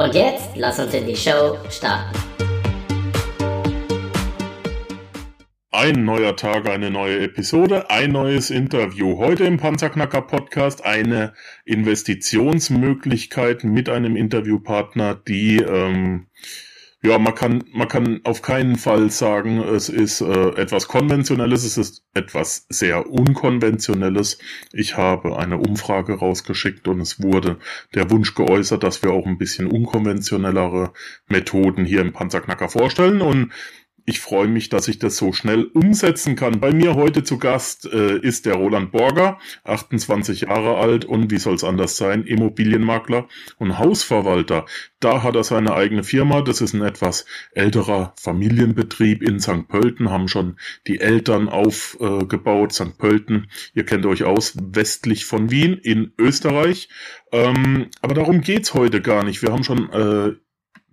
Und jetzt lass uns in die Show starten. Ein neuer Tag, eine neue Episode, ein neues Interview. Heute im Panzerknacker Podcast eine Investitionsmöglichkeit mit einem Interviewpartner, die ähm, ja, man kann, man kann auf keinen Fall sagen, es ist äh, etwas Konventionelles, es ist etwas sehr Unkonventionelles. Ich habe eine Umfrage rausgeschickt und es wurde der Wunsch geäußert, dass wir auch ein bisschen unkonventionellere Methoden hier im Panzerknacker vorstellen und ich freue mich, dass ich das so schnell umsetzen kann. Bei mir heute zu Gast äh, ist der Roland Borger, 28 Jahre alt und wie soll es anders sein, Immobilienmakler und Hausverwalter. Da hat er seine eigene Firma. Das ist ein etwas älterer Familienbetrieb in St. Pölten, haben schon die Eltern aufgebaut. St. Pölten, ihr kennt euch aus, westlich von Wien in Österreich. Ähm, aber darum geht's heute gar nicht. Wir haben schon äh,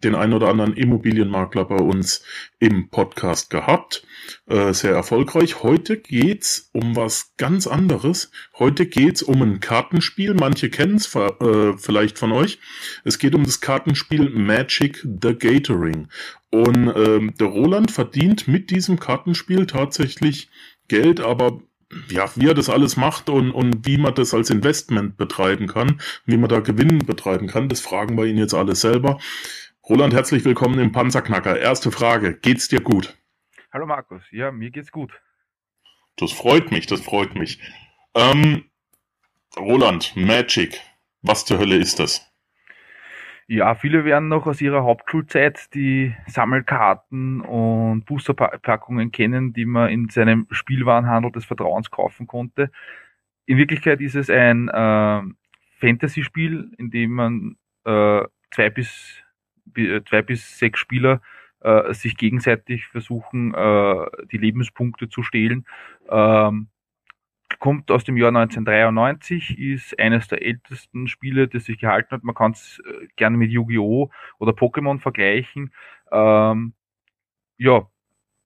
den ein oder anderen Immobilienmakler bei uns im Podcast gehabt. Äh, sehr erfolgreich. Heute geht's um was ganz anderes. Heute geht's um ein Kartenspiel. Manche kennen es äh, vielleicht von euch. Es geht um das Kartenspiel Magic the Gathering. Und ähm, der Roland verdient mit diesem Kartenspiel tatsächlich Geld, aber ja, wie er das alles macht und, und wie man das als Investment betreiben kann, wie man da Gewinn betreiben kann, das fragen wir ihn jetzt alles selber. Roland, herzlich willkommen im Panzerknacker. Erste Frage, geht's dir gut? Hallo Markus, ja, mir geht's gut. Das freut mich, das freut mich. Ähm, Roland, Magic, was zur Hölle ist das? Ja, viele werden noch aus ihrer Hauptschulzeit die Sammelkarten und Boosterpackungen kennen, die man in seinem Spielwarenhandel des Vertrauens kaufen konnte. In Wirklichkeit ist es ein äh, Fantasy-Spiel, in dem man äh, zwei bis zwei bis sechs Spieler äh, sich gegenseitig versuchen, äh, die Lebenspunkte zu stehlen. Ähm, kommt aus dem Jahr 1993, ist eines der ältesten Spiele, das sich gehalten hat. Man kann es äh, gerne mit Yu-Gi-Oh! oder Pokémon vergleichen. Ähm, ja,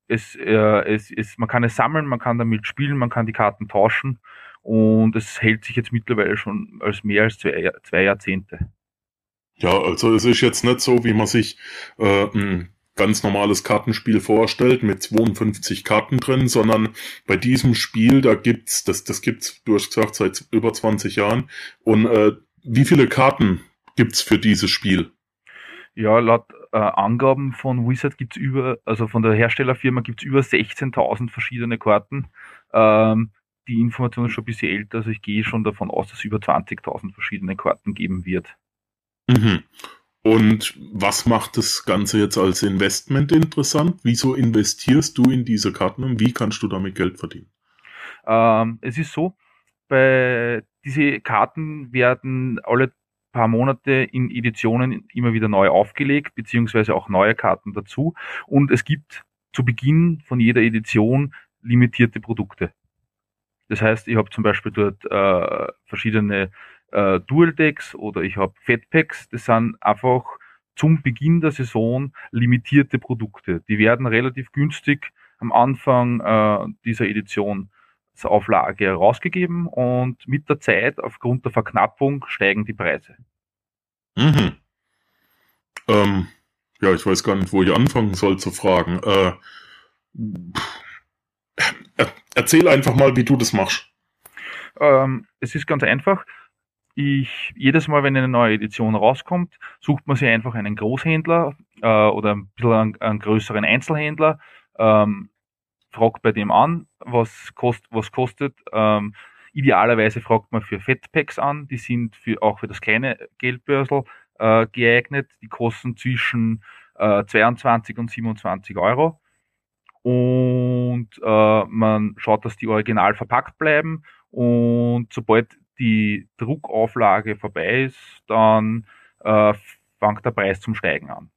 es, äh, es, es, man kann es sammeln, man kann damit spielen, man kann die Karten tauschen und es hält sich jetzt mittlerweile schon als mehr als zwei, zwei Jahrzehnte. Ja, also es ist jetzt nicht so, wie man sich äh, ein ganz normales Kartenspiel vorstellt mit 52 Karten drin, sondern bei diesem Spiel, da gibt's, das, das gibt's, du hast gesagt, seit über 20 Jahren. Und äh, wie viele Karten gibt's für dieses Spiel? Ja, laut äh, Angaben von Wizard gibt's über, also von der Herstellerfirma gibt's über 16.000 verschiedene Karten. Ähm, die Information ist schon ein bisschen älter, also ich gehe schon davon aus, dass es über 20.000 verschiedene Karten geben wird. Mhm. Und was macht das Ganze jetzt als Investment interessant? Wieso investierst du in diese Karten und wie kannst du damit Geld verdienen? Ähm, es ist so, bei diese Karten werden alle paar Monate in Editionen immer wieder neu aufgelegt, beziehungsweise auch neue Karten dazu. Und es gibt zu Beginn von jeder Edition limitierte Produkte. Das heißt, ich habe zum Beispiel dort äh, verschiedene äh, Dual Decks oder ich habe Fatpacks. Das sind einfach zum Beginn der Saison limitierte Produkte. Die werden relativ günstig am Anfang äh, dieser Edition zur Auflage herausgegeben und mit der Zeit, aufgrund der Verknappung, steigen die Preise. Mhm. Ähm, ja, ich weiß gar nicht, wo ich anfangen soll zu fragen. Äh, erzähl einfach mal, wie du das machst. Ähm, es ist ganz einfach ich jedes Mal, wenn eine neue Edition rauskommt, sucht man sich einfach einen Großhändler äh, oder ein bisschen einen, einen größeren Einzelhändler, ähm, fragt bei dem an, was, kost, was kostet. Ähm, idealerweise fragt man für Fettpacks an, die sind für, auch für das kleine Geldbörsel äh, geeignet. Die kosten zwischen äh, 22 und 27 Euro. Und äh, man schaut, dass die original verpackt bleiben und sobald die Druckauflage vorbei ist, dann äh, fängt der Preis zum Steigen an.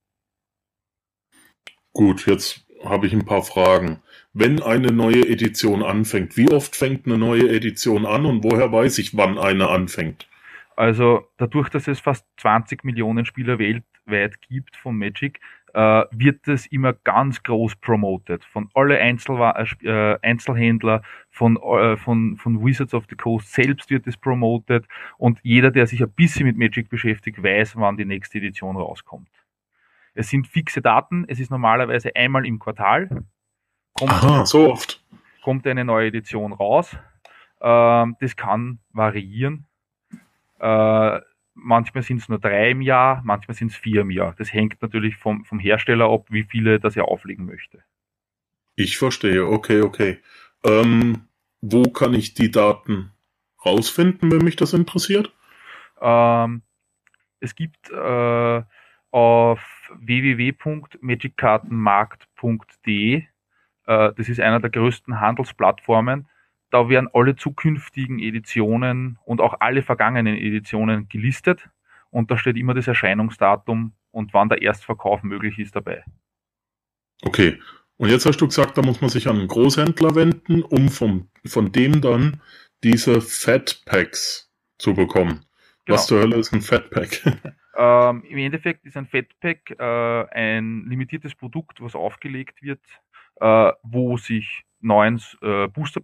Gut, jetzt habe ich ein paar Fragen. Wenn eine neue Edition anfängt, wie oft fängt eine neue Edition an und woher weiß ich, wann eine anfängt? Also dadurch, dass es fast 20 Millionen Spieler weltweit gibt von Magic, äh, wird das immer ganz groß promoted. Von alle Einzel äh, Einzelhändler, von, äh, von, von Wizards of the Coast selbst wird es promoted und jeder, der sich ein bisschen mit Magic beschäftigt, weiß, wann die nächste Edition rauskommt. Es sind fixe Daten, es ist normalerweise einmal im Quartal. Kommt, Aha, so oft. Kommt eine neue Edition raus. Ähm, das kann variieren. Manchmal sind es nur drei im Jahr, manchmal sind es vier im Jahr. Das hängt natürlich vom, vom Hersteller ab, wie viele das er auflegen möchte. Ich verstehe, okay, okay. Ähm, wo kann ich die Daten rausfinden, wenn mich das interessiert? Ähm, es gibt äh, auf www.magickartenmarkt.de, äh, das ist einer der größten Handelsplattformen, da werden alle zukünftigen Editionen und auch alle vergangenen Editionen gelistet und da steht immer das Erscheinungsdatum und wann der Erstverkauf möglich ist dabei. Okay. Und jetzt hast du gesagt, da muss man sich an einen Großhändler wenden, um vom, von dem dann diese Fat Packs zu bekommen. Genau. Was zur Hölle ist ein Fat Pack? Ähm, Im Endeffekt ist ein Fatpack äh, ein limitiertes Produkt, was aufgelegt wird, äh, wo sich neun äh, Booster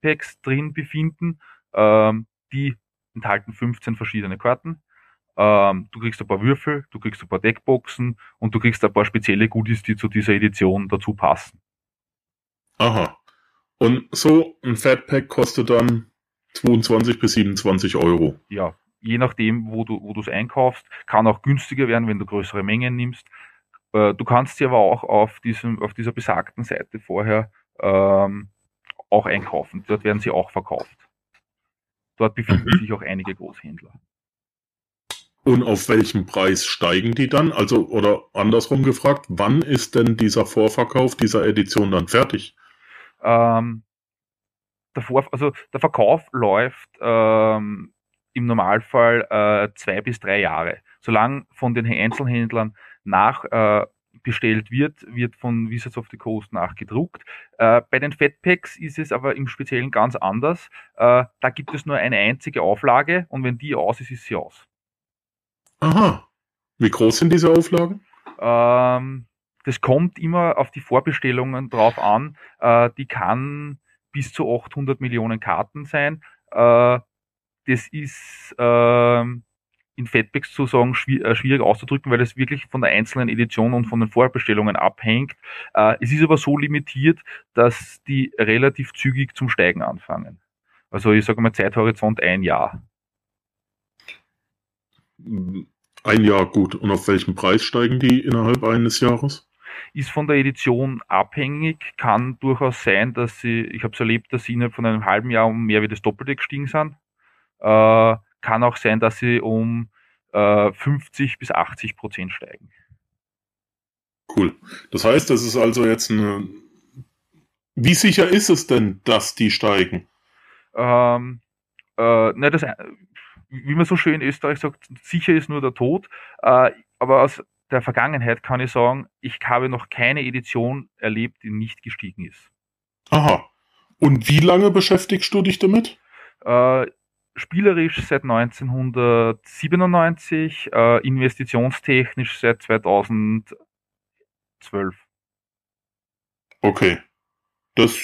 Packs drin befinden. Ähm, die enthalten 15 verschiedene Karten. Ähm, du kriegst ein paar Würfel, du kriegst ein paar Deckboxen und du kriegst ein paar spezielle Goodies, die zu dieser Edition dazu passen. Aha. Und so ein Fatpack kostet dann 22 bis 27 Euro. Ja, je nachdem, wo du es einkaufst, kann auch günstiger werden, wenn du größere Mengen nimmst. Äh, du kannst sie aber auch auf diesem auf dieser besagten Seite vorher ähm, auch einkaufen. Dort werden sie auch verkauft. Dort befinden mhm. sich auch einige Großhändler. Und auf welchen Preis steigen die dann? Also, oder andersrum gefragt, wann ist denn dieser Vorverkauf dieser Edition dann fertig? Ähm, der, Vor also der Verkauf läuft ähm, im Normalfall äh, zwei bis drei Jahre. Solange von den Einzelhändlern nach äh, bestellt wird, wird von Wizards of the Coast nachgedruckt. Äh, bei den Fatpacks ist es aber im Speziellen ganz anders. Äh, da gibt es nur eine einzige Auflage und wenn die aus ist, ist sie aus. Aha. Wie groß sind diese Auflagen? Ähm, das kommt immer auf die Vorbestellungen drauf an. Äh, die kann bis zu 800 Millionen Karten sein. Äh, das ist ähm, in Fatpacks zu sagen äh, schwierig auszudrücken, weil es wirklich von der einzelnen Edition und von den Vorbestellungen abhängt. Äh, es ist aber so limitiert, dass die relativ zügig zum Steigen anfangen. Also ich sage mal Zeithorizont ein Jahr. Ein Jahr gut. Und auf welchen Preis steigen die innerhalb eines Jahres? Ist von der Edition abhängig, kann durchaus sein, dass sie, ich habe es erlebt, dass sie innerhalb von einem halben Jahr um mehr wie das Doppelte gestiegen sind. Äh, kann auch sein, dass sie um äh, 50 bis 80 Prozent steigen. Cool. Das heißt, das ist also jetzt eine. Wie sicher ist es denn, dass die steigen? Ähm, äh, ne, das, wie man so schön in Österreich sagt, sicher ist nur der Tod. Äh, aber aus der Vergangenheit kann ich sagen, ich habe noch keine Edition erlebt, die nicht gestiegen ist. Aha. Und wie lange beschäftigst du dich damit? Äh, spielerisch seit 1997, äh, investitionstechnisch seit 2012. Okay. Das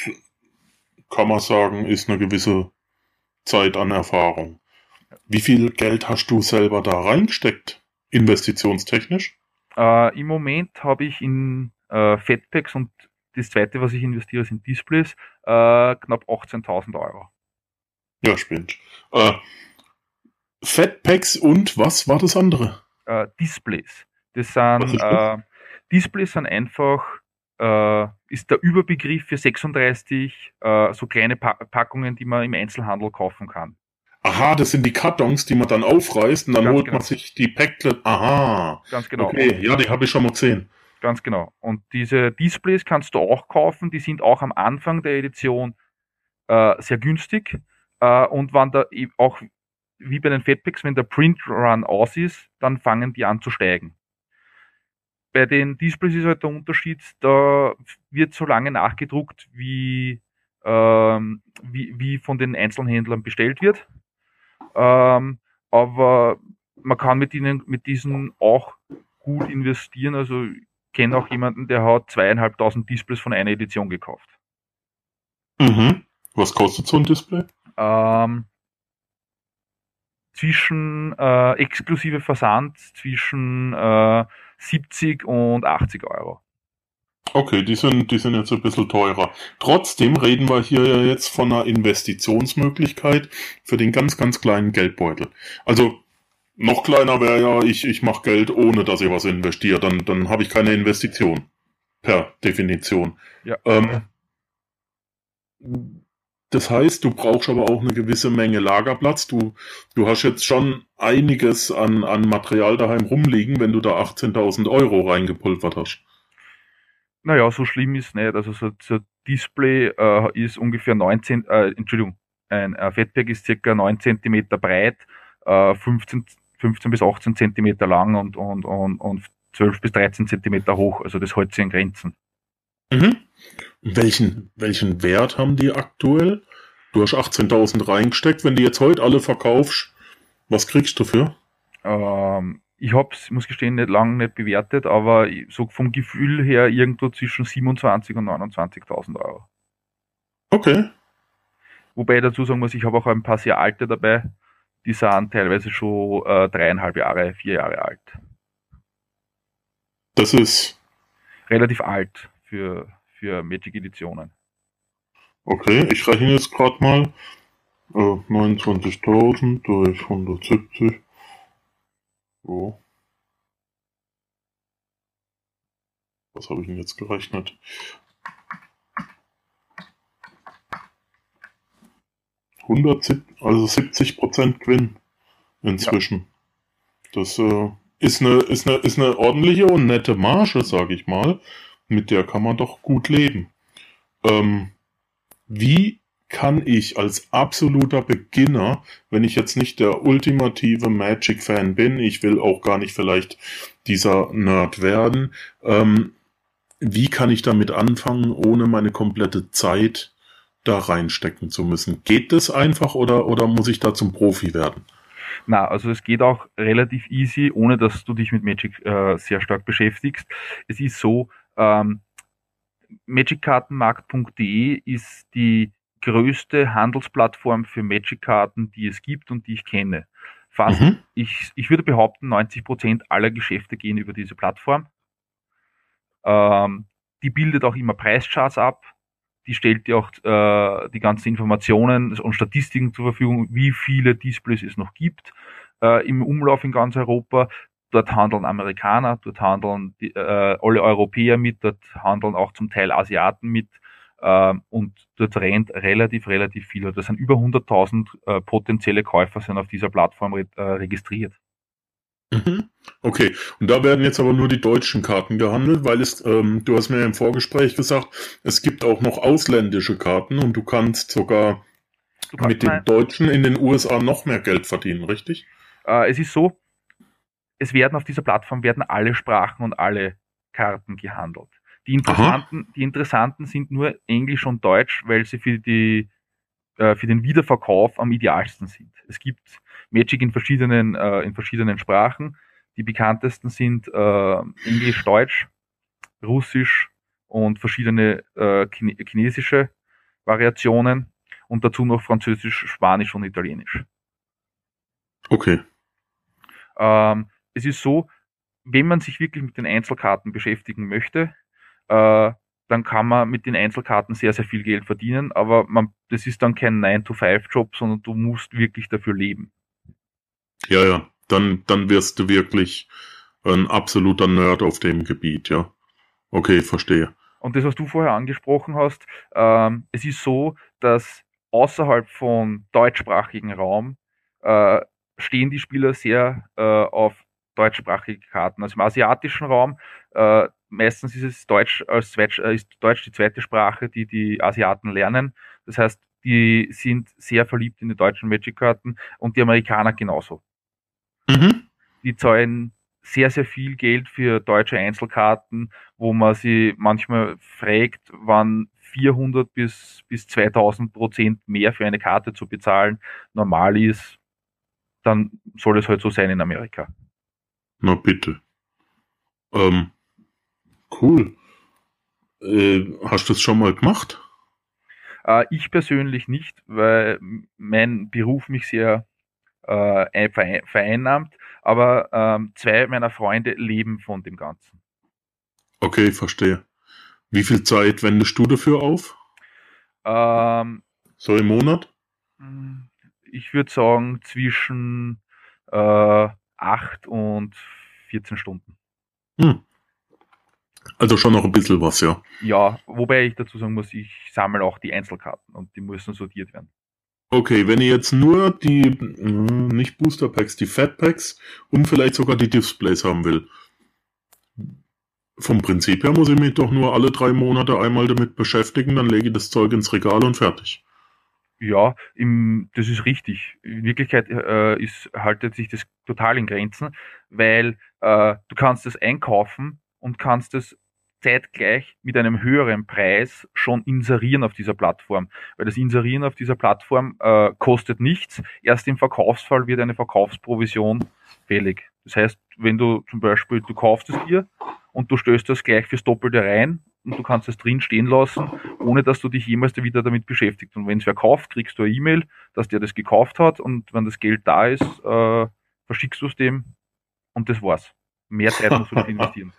kann man sagen, ist eine gewisse Zeit an Erfahrung. Wie viel Geld hast du selber da reingesteckt, investitionstechnisch? Äh, Im Moment habe ich in äh, Fatpacks und das zweite, was ich investiere, sind Displays, äh, knapp 18.000 Euro. Ja, spinnt. Äh, Fatpacks und was war das andere? Äh, Displays. Das sind äh, Displays sind einfach äh, ist der Überbegriff für 36 äh, so kleine pa Packungen, die man im Einzelhandel kaufen kann. Aha, das sind die Kartons, die man dann aufreißt und dann Ganz holt genau. man sich die Packlet. Aha. Ganz genau. Okay, ja, die habe ich schon mal gesehen. Ganz genau. Und diese Displays kannst du auch kaufen. Die sind auch am Anfang der Edition äh, sehr günstig. Äh, und wenn da auch wie bei den Fatpacks, wenn der Print Run aus ist, dann fangen die an zu steigen. Bei den Displays ist halt der Unterschied, da wird so lange nachgedruckt, wie, ähm, wie, wie von den Einzelhändlern bestellt wird. Ähm, aber man kann mit ihnen, mit diesen auch gut investieren. Also ich kenne auch jemanden, der hat zweieinhalbtausend Displays von einer Edition gekauft. Mhm. Was kostet so ein Display? Ähm, zwischen äh, exklusive Versand zwischen äh, 70 und 80 Euro. Okay, die sind, die sind jetzt ein bisschen teurer. Trotzdem reden wir hier ja jetzt von einer Investitionsmöglichkeit für den ganz, ganz kleinen Geldbeutel. Also noch kleiner wäre ja, ich, ich mache Geld, ohne dass ich was investiere. Dann, dann habe ich keine Investition. Per Definition. Ja. Ähm, das heißt, du brauchst aber auch eine gewisse Menge Lagerplatz. Du, du hast jetzt schon einiges an, an Material daheim rumliegen, wenn du da 18.000 Euro reingepulvert hast. Naja, so schlimm ist nicht. Also so, so Display äh, ist ungefähr 19, äh, Entschuldigung, ein äh, Fettberg ist circa 9 cm breit, äh, 15, 15 bis 18 cm lang und, und, und, und 12 bis 13 cm hoch. Also das hält sich in Grenzen. Mhm. Welchen, welchen Wert haben die aktuell? Du hast 18.000 reingesteckt. Wenn die jetzt heute alle verkaufst, was kriegst du dafür? Ähm, ich hab's, muss gestehen, nicht lange nicht bewertet, aber so vom Gefühl her irgendwo zwischen 27 und 29.000 Euro. Okay. Wobei ich dazu sagen muss, ich habe auch ein paar sehr alte dabei, die sind teilweise schon äh, dreieinhalb Jahre, vier Jahre alt. Das ist Relativ alt für, für Magic-Editionen. okay. Ich rechne jetzt gerade mal. Äh, 29.000 durch 170. So. Was habe ich denn jetzt gerechnet? 170, also 70 Prozent Gewinn inzwischen. Das äh, ist, eine, ist, eine, ist eine ordentliche und nette Marge, sage ich mal. Mit der kann man doch gut leben. Ähm, wie kann ich als absoluter Beginner, wenn ich jetzt nicht der ultimative Magic-Fan bin, ich will auch gar nicht vielleicht dieser Nerd werden, ähm, wie kann ich damit anfangen, ohne meine komplette Zeit da reinstecken zu müssen? Geht das einfach oder, oder muss ich da zum Profi werden? Na, also es geht auch relativ easy, ohne dass du dich mit Magic äh, sehr stark beschäftigst. Es ist so, ähm, magickartenmarkt.de ist die größte Handelsplattform für Magic-Karten, die es gibt und die ich kenne. Fast, Mhm. ich, ich würde behaupten, 90% aller Geschäfte gehen über diese Plattform. Ähm, die bildet auch immer Preischarts ab. Die stellt dir auch äh, die ganzen Informationen und Statistiken zur Verfügung, wie viele Displays es noch gibt äh, im Umlauf in ganz Europa. Dort handeln Amerikaner, dort handeln die, äh, alle Europäer mit, dort handeln auch zum Teil Asiaten mit ähm, und dort rennt relativ, relativ viel. Da sind über 100.000 äh, potenzielle Käufer sind auf dieser Plattform re äh, registriert. Mhm. Okay, und da werden jetzt aber nur die deutschen Karten gehandelt, weil es, ähm, du hast mir im Vorgespräch gesagt, es gibt auch noch ausländische Karten und du kannst sogar Du kannst mit den Deutschen in den USA noch mehr Geld verdienen, richtig? Äh, es ist so, es werden auf dieser Plattform werden alle Sprachen und alle Karten gehandelt. Die interessanten, die interessanten sind nur Englisch und Deutsch, weil sie für die äh, für den Wiederverkauf am idealsten sind. Es gibt Magic in verschiedenen äh, in verschiedenen Sprachen. Die bekanntesten sind äh, Englisch, Deutsch, Russisch und verschiedene äh, Chine chinesische Variationen und dazu noch Französisch, Spanisch und Italienisch. Okay. Ähm, es ist so, wenn man sich wirklich mit den Einzelkarten beschäftigen möchte, äh, dann kann man mit den Einzelkarten sehr, sehr viel Geld verdienen, aber man, das ist dann kein 9-to-5-Job, sondern du musst wirklich dafür leben. Ja, ja. Dann, dann wirst du wirklich ein absoluter Nerd auf dem Gebiet, ja. Okay, verstehe. Und das, was du vorher angesprochen hast, ähm, es ist so, dass außerhalb von deutschsprachigen Raum äh, stehen die Spieler sehr äh, auf deutschsprachige Karten. Also im asiatischen Raum äh, meistens ist es Deutsch als zweit, äh, ist Deutsch die zweite Sprache, die die Asiaten lernen. Das heißt, die sind sehr verliebt in die deutschen Magic-Karten und die Amerikaner genauso. Mhm. Die zahlen sehr, sehr viel Geld für deutsche Einzelkarten, wo man sie manchmal fragt, wann 400 bis, bis 2000 Prozent mehr für eine Karte zu bezahlen normal ist, dann soll es halt so sein in Amerika. Na bitte. Ähm, cool. Äh, hast du das schon mal gemacht? Äh, ich persönlich nicht, weil mein Beruf mich sehr äh, vereinnahmt, aber ähm, zwei meiner Freunde leben von dem Ganzen. Okay, verstehe. Wie viel Zeit wendest du dafür auf? Ähm, so im Monat? Ich würde sagen zwischen äh, 8 und 14 Stunden. Hm. Also schon noch ein bisschen was, ja. Ja, wobei ich dazu sagen muss, ich sammle auch die Einzelkarten und die müssen sortiert werden. Okay, wenn ihr jetzt nur die, äh, nicht Booster Packs, die Fat Packs und vielleicht sogar die Displays haben will, vom Prinzip her muss ich mich doch nur alle drei Monate einmal damit beschäftigen, dann lege ich das Zeug ins Regal und fertig. Ja, im, das ist richtig. In Wirklichkeit äh, ist, haltet sich das total in Grenzen, weil äh, du kannst das einkaufen und kannst es zeitgleich mit einem höheren Preis schon inserieren auf dieser Plattform. Weil das Inserieren auf dieser Plattform äh, kostet nichts. Erst im Verkaufsfall wird eine Verkaufsprovision fällig. Das heißt, wenn du zum Beispiel, du kaufst es dir und du stößt das gleich fürs Doppelte rein und du kannst es drin stehen lassen, ohne dass du dich jemals wieder damit beschäftigst. Und wenn es wer kauft, kriegst du eine E-Mail, dass der das gekauft hat und wenn das Geld da ist, äh, verschickst du es dem und das war's. Mehr Zeit musst du nicht investieren.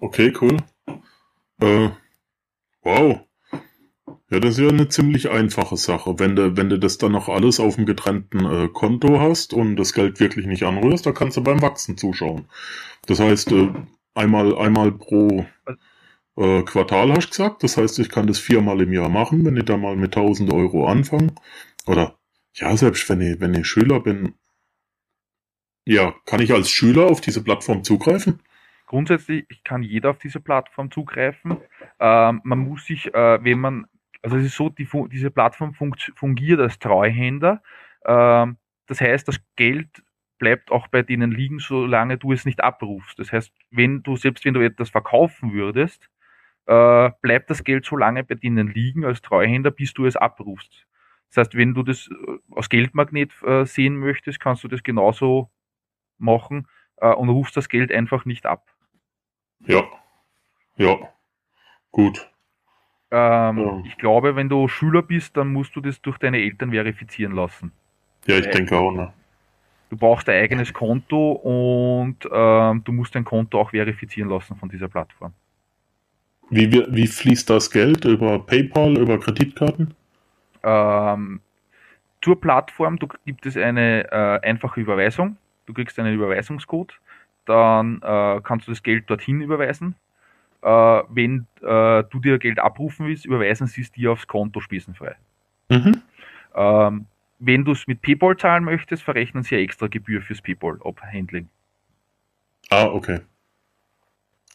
Okay, cool. Äh, wow. Ja, das ist ja eine ziemlich einfache Sache. Wenn du, wenn du das dann noch alles auf dem getrennten äh, Konto hast und das Geld wirklich nicht anrührst, da kannst du beim Wachsen zuschauen. Das heißt, äh, einmal, einmal pro äh, Quartal hast gesagt. Das heißt, ich kann das viermal im Jahr machen, wenn ich da mal mit 1000 Euro anfange. Oder, ja, selbst wenn ich, wenn ich Schüler bin, ja, kann ich als Schüler auf diese Plattform zugreifen? Grundsätzlich kann jeder auf diese Plattform zugreifen. Ähm, man muss sich, äh, wenn man, also es ist so, die, diese Plattform fungiert als Treuhänder. Ähm, das heißt, das Geld bleibt auch bei denen liegen, solange du es nicht abrufst. Das heißt, wenn du, selbst wenn du etwas verkaufen würdest, äh, bleibt das Geld so lange bei denen liegen als Treuhänder, bis du es abrufst. Das heißt, wenn du das äh, aus Geldmagnet äh, sehen möchtest, kannst du das genauso machen äh, und rufst das Geld einfach nicht ab. Ja. Ja. Gut. Ähm, ja. Ich glaube, wenn du Schüler bist, dann musst du das durch deine Eltern verifizieren lassen. Ja, ich denke auch, ne? Du brauchst ein eigenes Konto und ähm, du musst dein Konto auch verifizieren lassen von dieser Plattform. Wie, wie fließt das Geld? Über PayPal, über Kreditkarten? Ähm, zur Plattform gibt es eine äh, einfache Überweisung. Du kriegst einen Überweisungscode, dann äh, kannst du das Geld dorthin überweisen. Äh, wenn äh, du dir Geld abrufen willst, überweisen sie es dir aufs Konto spießenfrei. Mhm. Ähm, wenn du es mit PayPal zahlen möchtest, verrechnen sie eine extra Gebühr fürs PayPal-Handling. Ah, okay.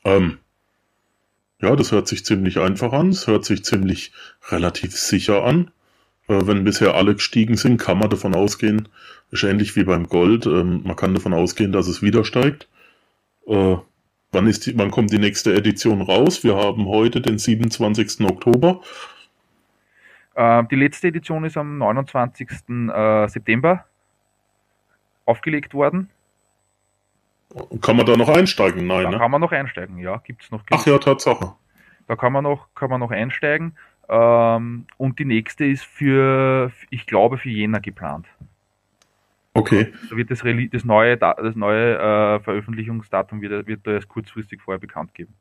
Ähm, ja, das hört sich ziemlich einfach an. Es hört sich ziemlich relativ sicher an. Äh, wenn bisher alle gestiegen sind, kann man davon ausgehen, ist ähnlich wie beim Gold, ähm, man kann davon ausgehen, dass es wieder steigt. Äh, wann, ist die, wann kommt die nächste Edition raus? Wir haben heute den 27. Oktober. Äh, die letzte Edition ist am 29. Äh, September aufgelegt worden. Kann man da noch einsteigen? Nein. Da ne? kann man noch einsteigen, ja. Gibt es noch. Ach ja, Tatsache. Da kann man noch, kann man noch einsteigen. Ähm, und die nächste ist für, ich glaube, für Jänner geplant. Okay. Da wird das, das neue, das neue äh, Veröffentlichungsdatum wird, wird da erst kurzfristig vorher bekannt geben.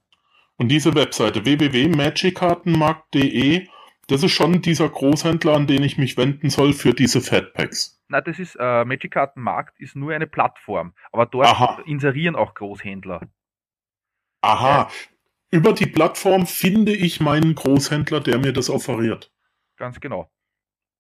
Und diese Webseite www.magickartenmarkt.de das ist schon dieser Großhändler, an den ich mich wenden soll für diese Fatpacks. Na, das ist äh, Magic Karten Markt ist nur eine Plattform, aber dort Aha. inserieren auch Großhändler. Aha. Ja. Über die Plattform finde ich meinen Großhändler, der mir das offeriert. Ganz genau.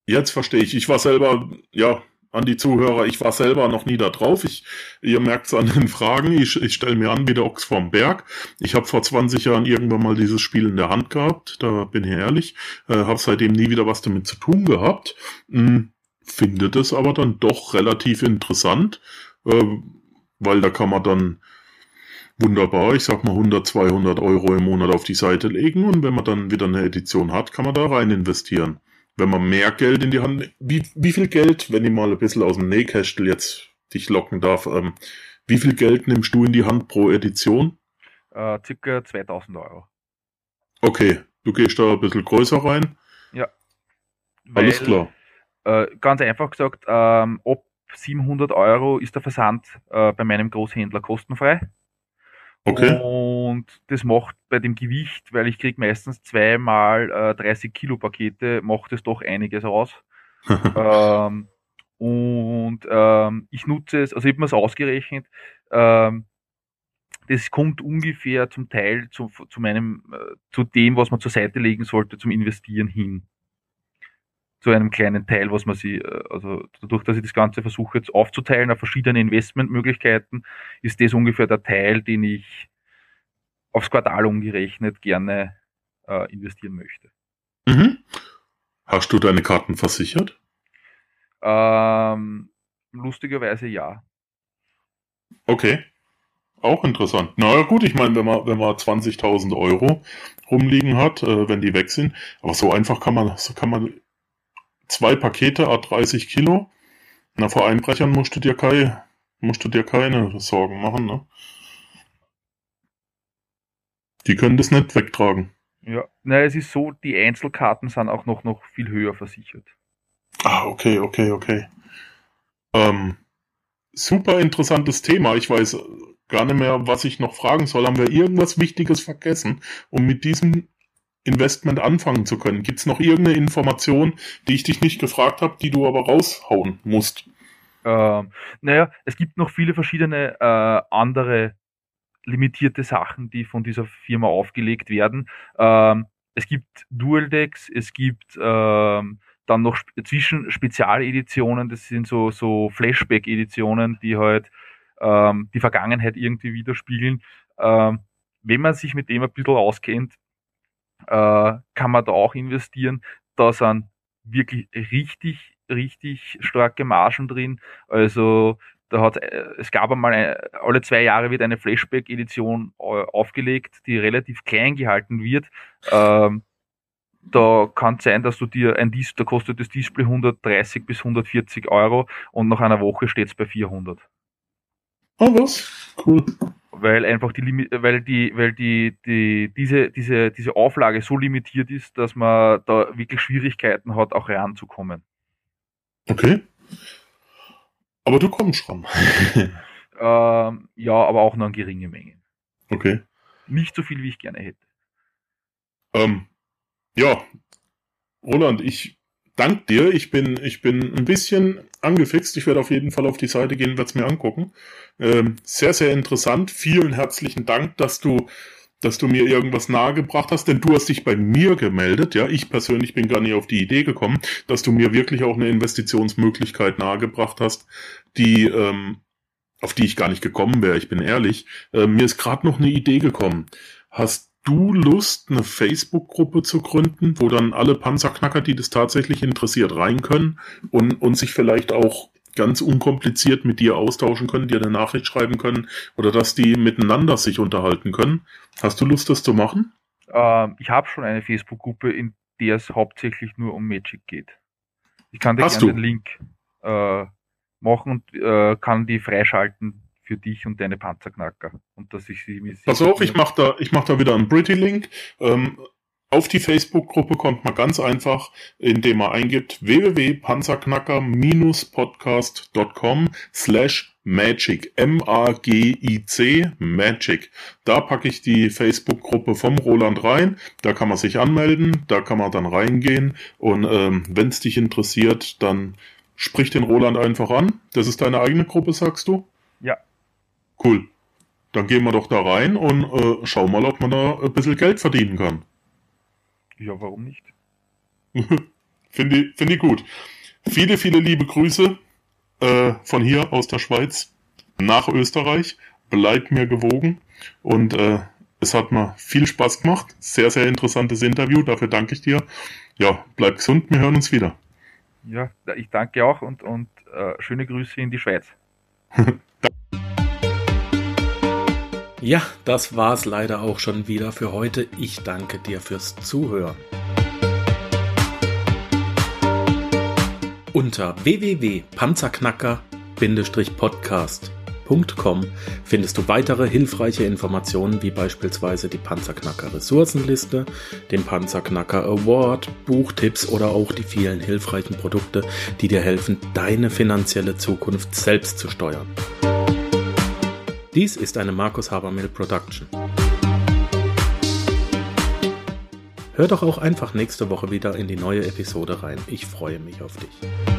Jetzt verstehe ich. Ich war selber, ja, an die Zuhörer, ich war selber noch nie da drauf. Ich, ihr merkt es an den Fragen, ich, ich stelle mir an wie der Ochs vom Berg. Ich habe vor 20 Jahren irgendwann mal dieses Spiel in der Hand gehabt, da bin ich ehrlich, äh, habe seitdem nie wieder was damit zu tun gehabt. Hm, findet es aber dann doch relativ interessant, äh, weil da kann man dann wunderbar, ich sag mal 100, 200 Euro im Monat auf die Seite legen und wenn man dann wieder eine Edition hat, kann man da rein investieren wenn man mehr Geld in die Hand, wie, wie viel Geld, wenn ich mal ein bisschen aus dem Nähkästel jetzt dich locken darf, ähm, wie viel Geld nimmst du in die Hand pro Edition? Äh, circa 2000 Euro. Okay, du gehst da ein bisschen größer rein? Ja. Alles klar. Äh, ganz einfach gesagt, ähm, ab 700 Euro ist der Versand äh, bei meinem Großhändler kostenfrei. Okay. Und das macht bei dem Gewicht, weil ich kriege meistens zweimal äh, 30 Kilo Pakete, macht es doch einiges aus. ähm, und ähm, ich nutze es, also ich habe mir es ausgerechnet, ähm, das kommt ungefähr zum Teil zu, zu meinem, äh, zu dem, was man zur Seite legen sollte zum Investieren hin zu einem kleinen Teil, was man sie, äh, also dadurch, dass ich das Ganze versuche jetzt aufzuteilen auf verschiedene Investmentmöglichkeiten, ist das ungefähr der Teil, den ich aufs Quartal umgerechnet gerne äh, investieren möchte. Mhm. Hast du deine Karten versichert? Ähm, lustigerweise ja. Okay. Auch interessant. Na ja, gut, ich meine, wenn man, wenn man 20.000 Euro rumliegen hat, äh, wenn die weg sind, aber so einfach kann man, so kann man zwei Pakete, a 30 Kilo. Na, vor Einbrechern musst du dir, keine, musst du dir keine Sorgen machen, ne? Die können das nicht wegtragen. Ja, na, es ist so, die Einzelkarten sind auch noch, noch viel höher versichert. Ah, okay, okay, okay. Ähm, super interessantes Thema. Ich weiß gar nicht mehr, was ich noch fragen soll. Haben wir irgendwas Wichtiges vergessen, um mit diesem Investment anfangen zu können? Gibt es noch irgendeine Information, die ich dich nicht gefragt habe, die du aber raushauen musst? Ähm, naja, es gibt noch viele verschiedene äh, andere limitierte Sachen, die von dieser Firma aufgelegt werden. Ähm, es gibt Dual Decks, es gibt ähm, dann noch zwischen Spezialeditionen, das sind so, so Flashback-Editionen, die halt ähm, die Vergangenheit irgendwie widerspiegeln. Ähm, wenn man sich mit dem ein bisschen auskennt, kann man da auch investieren. Da sind wirklich richtig, richtig starke Margen drin. Also da hat äh, es gab einmal eine, alle zwei Jahre wird eine Flashback-Edition äh, aufgelegt, die relativ klein gehalten wird. Ähm, da kann es sein, dass du dir ein Dis da kostet das Display 130 bis 140 Euro und nach einer Woche steht es bei 400. Oh was? Cool weil einfach die weil die weil die die diese diese diese Auflage so limitiert ist, dass man da wirklich Schwierigkeiten hat, auch ranzukommen. Okay. Aber du kommst ran. ähm, ja, aber auch nur in geringe Mengen. Okay. Nicht so viel, wie ich gerne hätte. Ähm, ja, Roland, ich danke dir. Ich bin, ich bin ein bisschen angefixt. Ich werde auf jeden Fall auf die Seite gehen, werde es mir angucken. Ähm, sehr, sehr interessant. Vielen herzlichen Dank, dass du, dass du mir irgendwas nahegebracht hast, denn du hast dich bei mir gemeldet. Ja, ich persönlich bin gar nicht auf die Idee gekommen, dass du mir wirklich auch eine Investitionsmöglichkeit nahegebracht hast, die, ähm, auf die ich gar nicht gekommen wäre. Ich bin ehrlich. Äh, mir ist gerade noch eine Idee gekommen. Hast du Lust, eine Facebook-Gruppe zu gründen, wo dann alle Panzerknacker, die das tatsächlich interessiert, rein können und, und sich vielleicht auch ganz unkompliziert mit dir austauschen können, dir eine Nachricht schreiben können oder dass die miteinander sich unterhalten können. Hast du Lust, das zu machen? Ähm, ich habe schon eine Facebook-Gruppe, in der es hauptsächlich nur um Magic geht. Ich kann dir gerne den Link äh, machen und äh, kann die freischalten für dich und deine Panzerknacker. Und dass ich sie Pass auf, ich mache da, ich mach da wieder einen Pretty-Link. Ähm, auf die Facebook-Gruppe kommt man ganz einfach, indem man eingibt www.panzerknacker-podcast.com slash magic, M-A-G-I-C, magic. Da packe ich die Facebook-Gruppe vom Roland rein, da kann man sich anmelden, da kann man dann reingehen und ähm, wenn es dich interessiert, dann sprich den Roland einfach an. Das ist deine eigene Gruppe, sagst du? Ja. Cool. Dann gehen wir doch da rein und äh, schauen mal, ob man da ein bisschen Geld verdienen kann. Ja, warum nicht? Finde ich, find ich gut. Viele, viele liebe Grüße äh, von hier aus der Schweiz nach Österreich. Bleib mir gewogen und äh, es hat mir viel Spaß gemacht. Sehr, sehr interessantes Interview. Dafür danke ich dir. Ja, bleib gesund. Wir hören uns wieder. Ja, ich danke auch und, und äh, schöne Grüße in die Schweiz. ja, das war's leider auch schon wieder für heute. Ich danke dir fürs Zuhören. Unter www.panzerknacker-podcast panzerknacker.com findest du weitere hilfreiche Informationen wie beispielsweise die Panzerknacker Ressourcenliste, den Panzerknacker Award, Buchtipps oder auch die vielen hilfreichen Produkte, die dir helfen, deine finanzielle Zukunft selbst zu steuern. Dies ist eine Markus Habermill Production. Hör doch auch einfach nächste Woche wieder in die neue Episode rein. Ich freue mich auf dich.